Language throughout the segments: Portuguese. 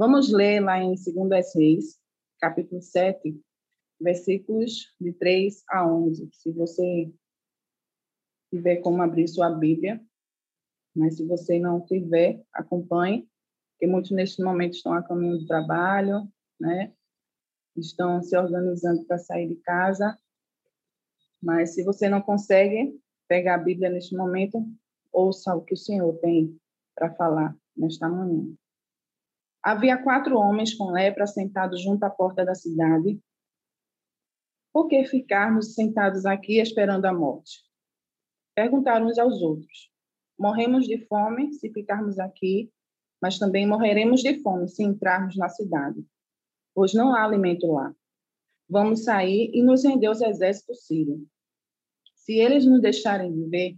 Vamos ler lá em 2 Reis, capítulo 7, versículos de 3 a 11. Se você tiver como abrir sua Bíblia, mas se você não tiver, acompanhe, porque muitos neste momento estão a caminho do trabalho, né? Estão se organizando para sair de casa. Mas se você não consegue pegar a Bíblia neste momento, ouça o que o Senhor tem para falar nesta manhã. Havia quatro homens com lepra sentados junto à porta da cidade. Por que ficarmos sentados aqui esperando a morte? Perguntaram uns aos outros. Morremos de fome se ficarmos aqui, mas também morreremos de fome se entrarmos na cidade, pois não há alimento lá. Vamos sair e nos render aos exércitos sírios. Se eles nos deixarem viver,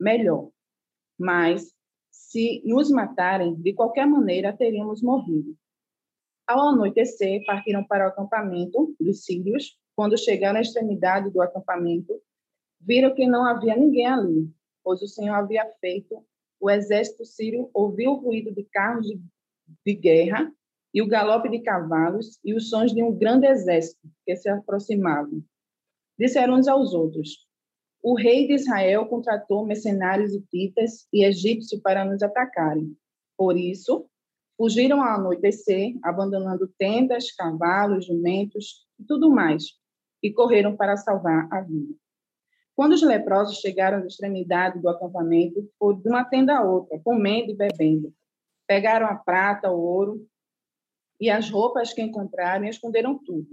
melhor. Mas se nos matarem, de qualquer maneira teríamos morrido. Ao anoitecer, partiram para o acampamento dos sírios. Quando chegaram à extremidade do acampamento, viram que não havia ninguém ali, pois o Senhor havia feito o exército sírio ouvir o ruído de carros de, de guerra e o galope de cavalos e os sons de um grande exército que se aproximavam. Disseram uns aos outros: o rei de Israel contratou mercenários hititas e egípcios para nos atacarem. Por isso, fugiram ao anoitecer, abandonando tendas, cavalos, jumentos e tudo mais, e correram para salvar a vida. Quando os leprosos chegaram à extremidade do acampamento, foram de uma tenda a outra, comendo e bebendo. Pegaram a prata, o ouro e as roupas que encontraram e esconderam tudo.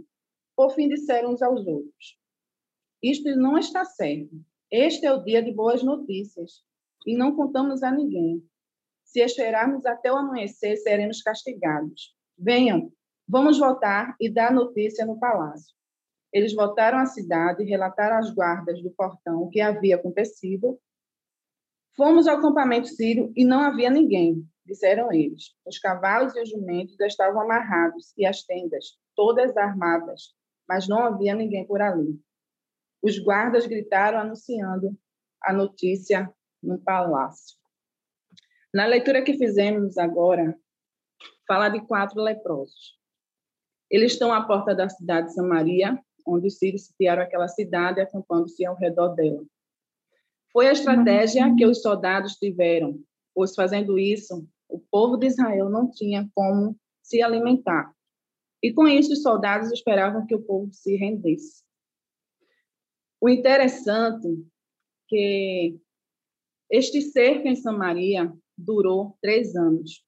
Por fim, disseram uns aos outros: isto não está certo. Este é o dia de boas notícias e não contamos a ninguém. Se esperarmos até o amanhecer, seremos castigados. Venham, vamos voltar e dar notícia no palácio. Eles voltaram à cidade e relataram às guardas do portão o que havia acontecido. Fomos ao acampamento sírio e não havia ninguém, disseram eles. Os cavalos e os jumentos estavam amarrados e as tendas, todas armadas, mas não havia ninguém por ali. Os guardas gritaram anunciando a notícia no palácio. Na leitura que fizemos agora, fala de quatro leprosos. Eles estão à porta da cidade de Samaria, onde os sírios sitiaram aquela cidade, acampando-se ao redor dela. Foi a estratégia que os soldados tiveram, pois fazendo isso, o povo de Israel não tinha como se alimentar. E com isso, os soldados esperavam que o povo se rendesse. O interessante que este cerco em Samaria durou três anos.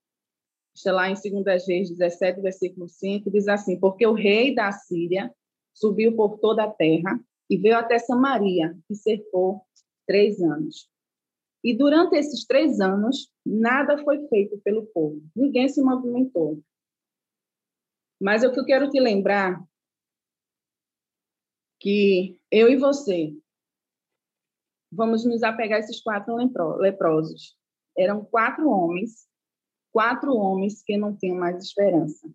Está lá em 2 Reis 17, versículo 5, diz assim, porque o rei da Síria subiu por toda a terra e veio até Samaria e cercou três anos. E durante esses três anos, nada foi feito pelo povo, ninguém se movimentou. Mas o que eu quero te lembrar que eu e você vamos nos apegar a esses quatro leprosos. Eram quatro homens, quatro homens que não tinham mais esperança.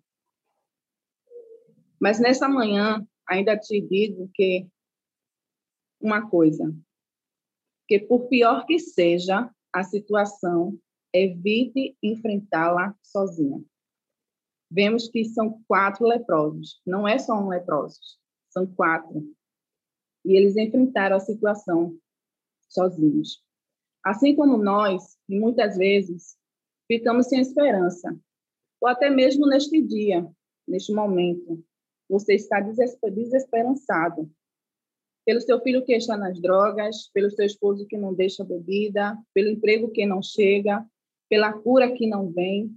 Mas nessa manhã, ainda te digo que uma coisa, que por pior que seja a situação, evite enfrentá-la sozinha. Vemos que são quatro leprosos, não é só um leproso, são quatro. E eles enfrentaram a situação sozinhos. Assim como nós, muitas vezes, ficamos sem esperança, ou até mesmo neste dia, neste momento, você está desesperançado pelo seu filho que está nas drogas, pelo seu esposo que não deixa bebida, pelo emprego que não chega, pela cura que não vem.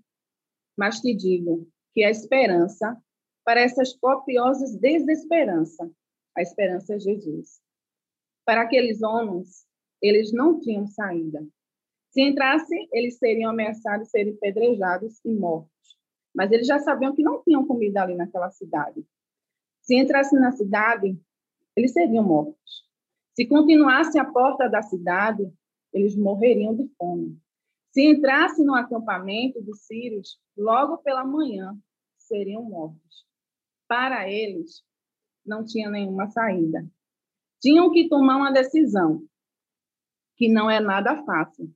Mas te digo que a esperança para essas copiosas desesperança. A esperança é Jesus. Para aqueles homens, eles não tinham saída. Se entrassem, eles seriam ameaçados, serem pedrejados e mortos. Mas eles já sabiam que não tinham comida ali naquela cidade. Se entrassem na cidade, eles seriam mortos. Se continuassem à porta da cidade, eles morreriam de fome. Se entrassem no acampamento dos sírios, logo pela manhã, seriam mortos para eles, não tinha nenhuma saída. Tinham que tomar uma decisão, que não é nada fácil.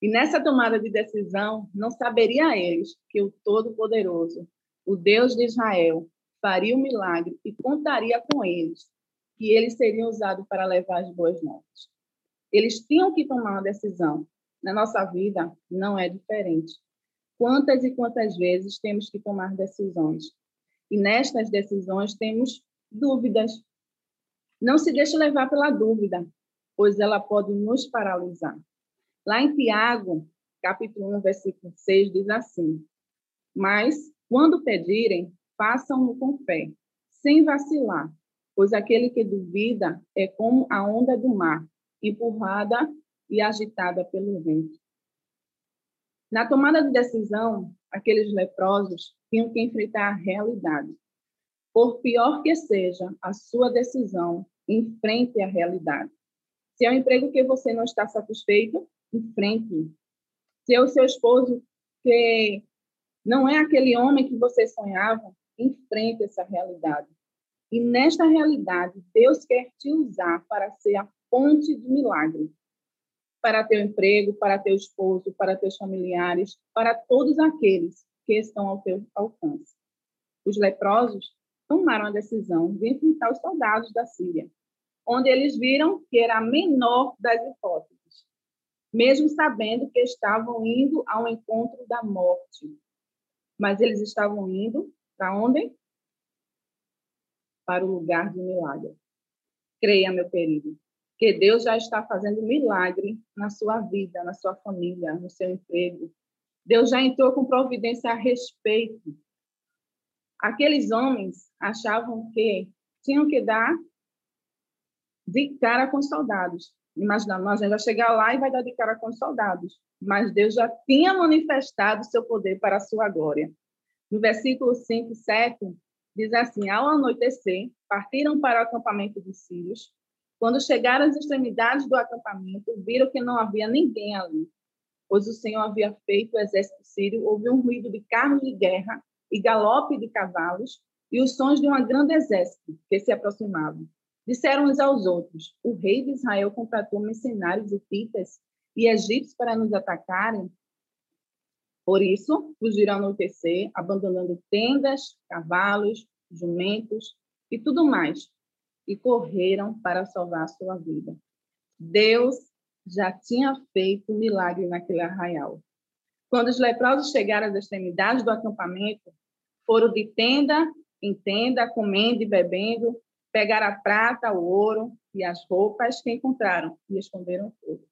E nessa tomada de decisão, não saberia eles que o Todo-Poderoso o Deus de Israel, faria o milagre e contaria com eles que eles seriam usados para levar as boas novas. Eles tinham que tomar uma decisão. Na nossa vida não é diferente. Quantas e quantas vezes temos que tomar decisões? E nestas decisões temos dúvidas. Não se deixe levar pela dúvida, pois ela pode nos paralisar. Lá em Tiago, capítulo 1, versículo 6, diz assim: Mas, quando pedirem, façam-no com fé, sem vacilar, pois aquele que duvida é como a onda do mar, empurrada e agitada pelo vento. Na tomada de decisão, aqueles leprosos tinham que enfrentar a realidade. Por pior que seja a sua decisão, enfrente a realidade. Se é um emprego que você não está satisfeito, enfrente. Se é o seu esposo que não é aquele homem que você sonhava, enfrente essa realidade. E nesta realidade, Deus quer te usar para ser a ponte de milagre para teu emprego, para teu esposo, para teus familiares, para todos aqueles que estão ao teu alcance. Os leprosos tomaram a decisão de enfrentar os soldados da Síria, onde eles viram que era a menor das hipóteses, mesmo sabendo que estavam indo ao encontro da morte. Mas eles estavam indo para onde? Para o lugar de milagre. Creia, meu querido, que Deus já está fazendo milagre na sua vida, na sua família, no seu emprego. Deus já entrou com providência a respeito. Aqueles homens achavam que tinham que dar de cara com os soldados. Imagina, nós vai chegar lá e vai dar de cara com os soldados. Mas Deus já tinha manifestado seu poder para a sua glória. No versículo 5, 7, diz assim: Ao anoitecer, partiram para o acampamento dos sírios quando chegaram às extremidades do acampamento, viram que não havia ninguém ali, pois o Senhor havia feito o exército sírio, houve um ruído de carros de guerra e galope de cavalos e os sons de um grande exército que se aproximavam. Disseram uns aos outros: O rei de Israel contratou mercenários hititas e egípcios para nos atacarem. Por isso, fugiram no TC, abandonando tendas, cavalos, jumentos e tudo mais, e correram para salvar sua vida. Deus já tinha feito um milagre naquele arraial. Quando os leprosos chegaram às extremidades do acampamento, foram de tenda em tenda, comendo e bebendo, pegaram a prata, o ouro e as roupas que encontraram e esconderam tudo.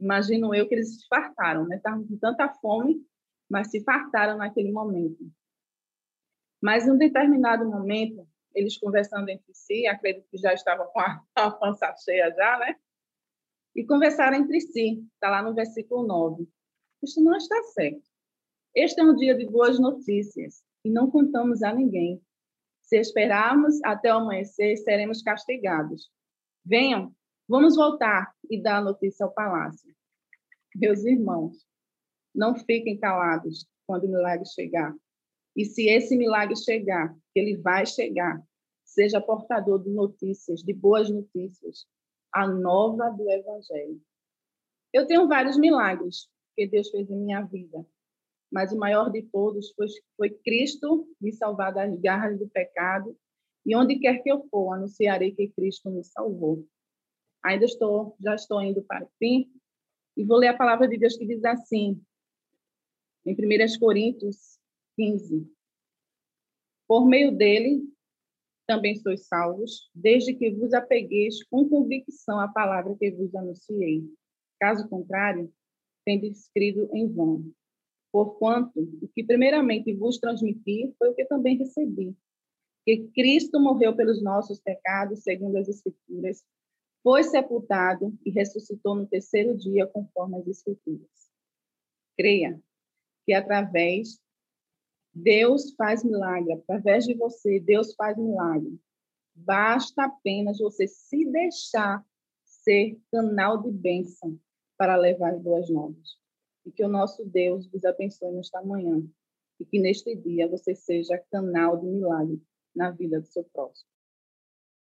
Imagino eu que eles se fartaram, né? Estavam com tanta fome, mas se fartaram naquele momento. Mas, em um determinado momento, eles conversando entre si, acredito que já estavam com a, a pança cheia já, né? E conversaram entre si, está lá no versículo 9. Isto não está certo. Este é um dia de boas notícias e não contamos a ninguém. Se esperarmos até o amanhecer, seremos castigados. Venham, vamos voltar e dar a notícia ao palácio. Meus irmãos, não fiquem calados quando o milagre chegar. E se esse milagre chegar, que ele vai chegar, seja portador de notícias, de boas notícias, a nova do Evangelho. Eu tenho vários milagres que Deus fez em minha vida, mas o maior de todos foi, foi Cristo me salvar das garras do pecado, e onde quer que eu for, anunciarei que Cristo me salvou. Ainda estou, já estou indo para o fim, e vou ler a palavra de Deus que diz assim, em 1 Coríntios 15. Por meio dele também sois salvos, desde que vos apegueis com convicção à palavra que vos anunciei. Caso contrário, tendes escrito em vão. Porquanto, o que primeiramente vos transmiti foi o que também recebi, que Cristo morreu pelos nossos pecados, segundo as Escrituras, foi sepultado e ressuscitou no terceiro dia, conforme as Escrituras. Creia que através Deus faz milagre. Através de você, Deus faz milagre. Basta apenas você se deixar ser canal de bênção para levar as boas novas. E que o nosso Deus vos abençoe nesta manhã. E que neste dia você seja canal de milagre na vida do seu próximo.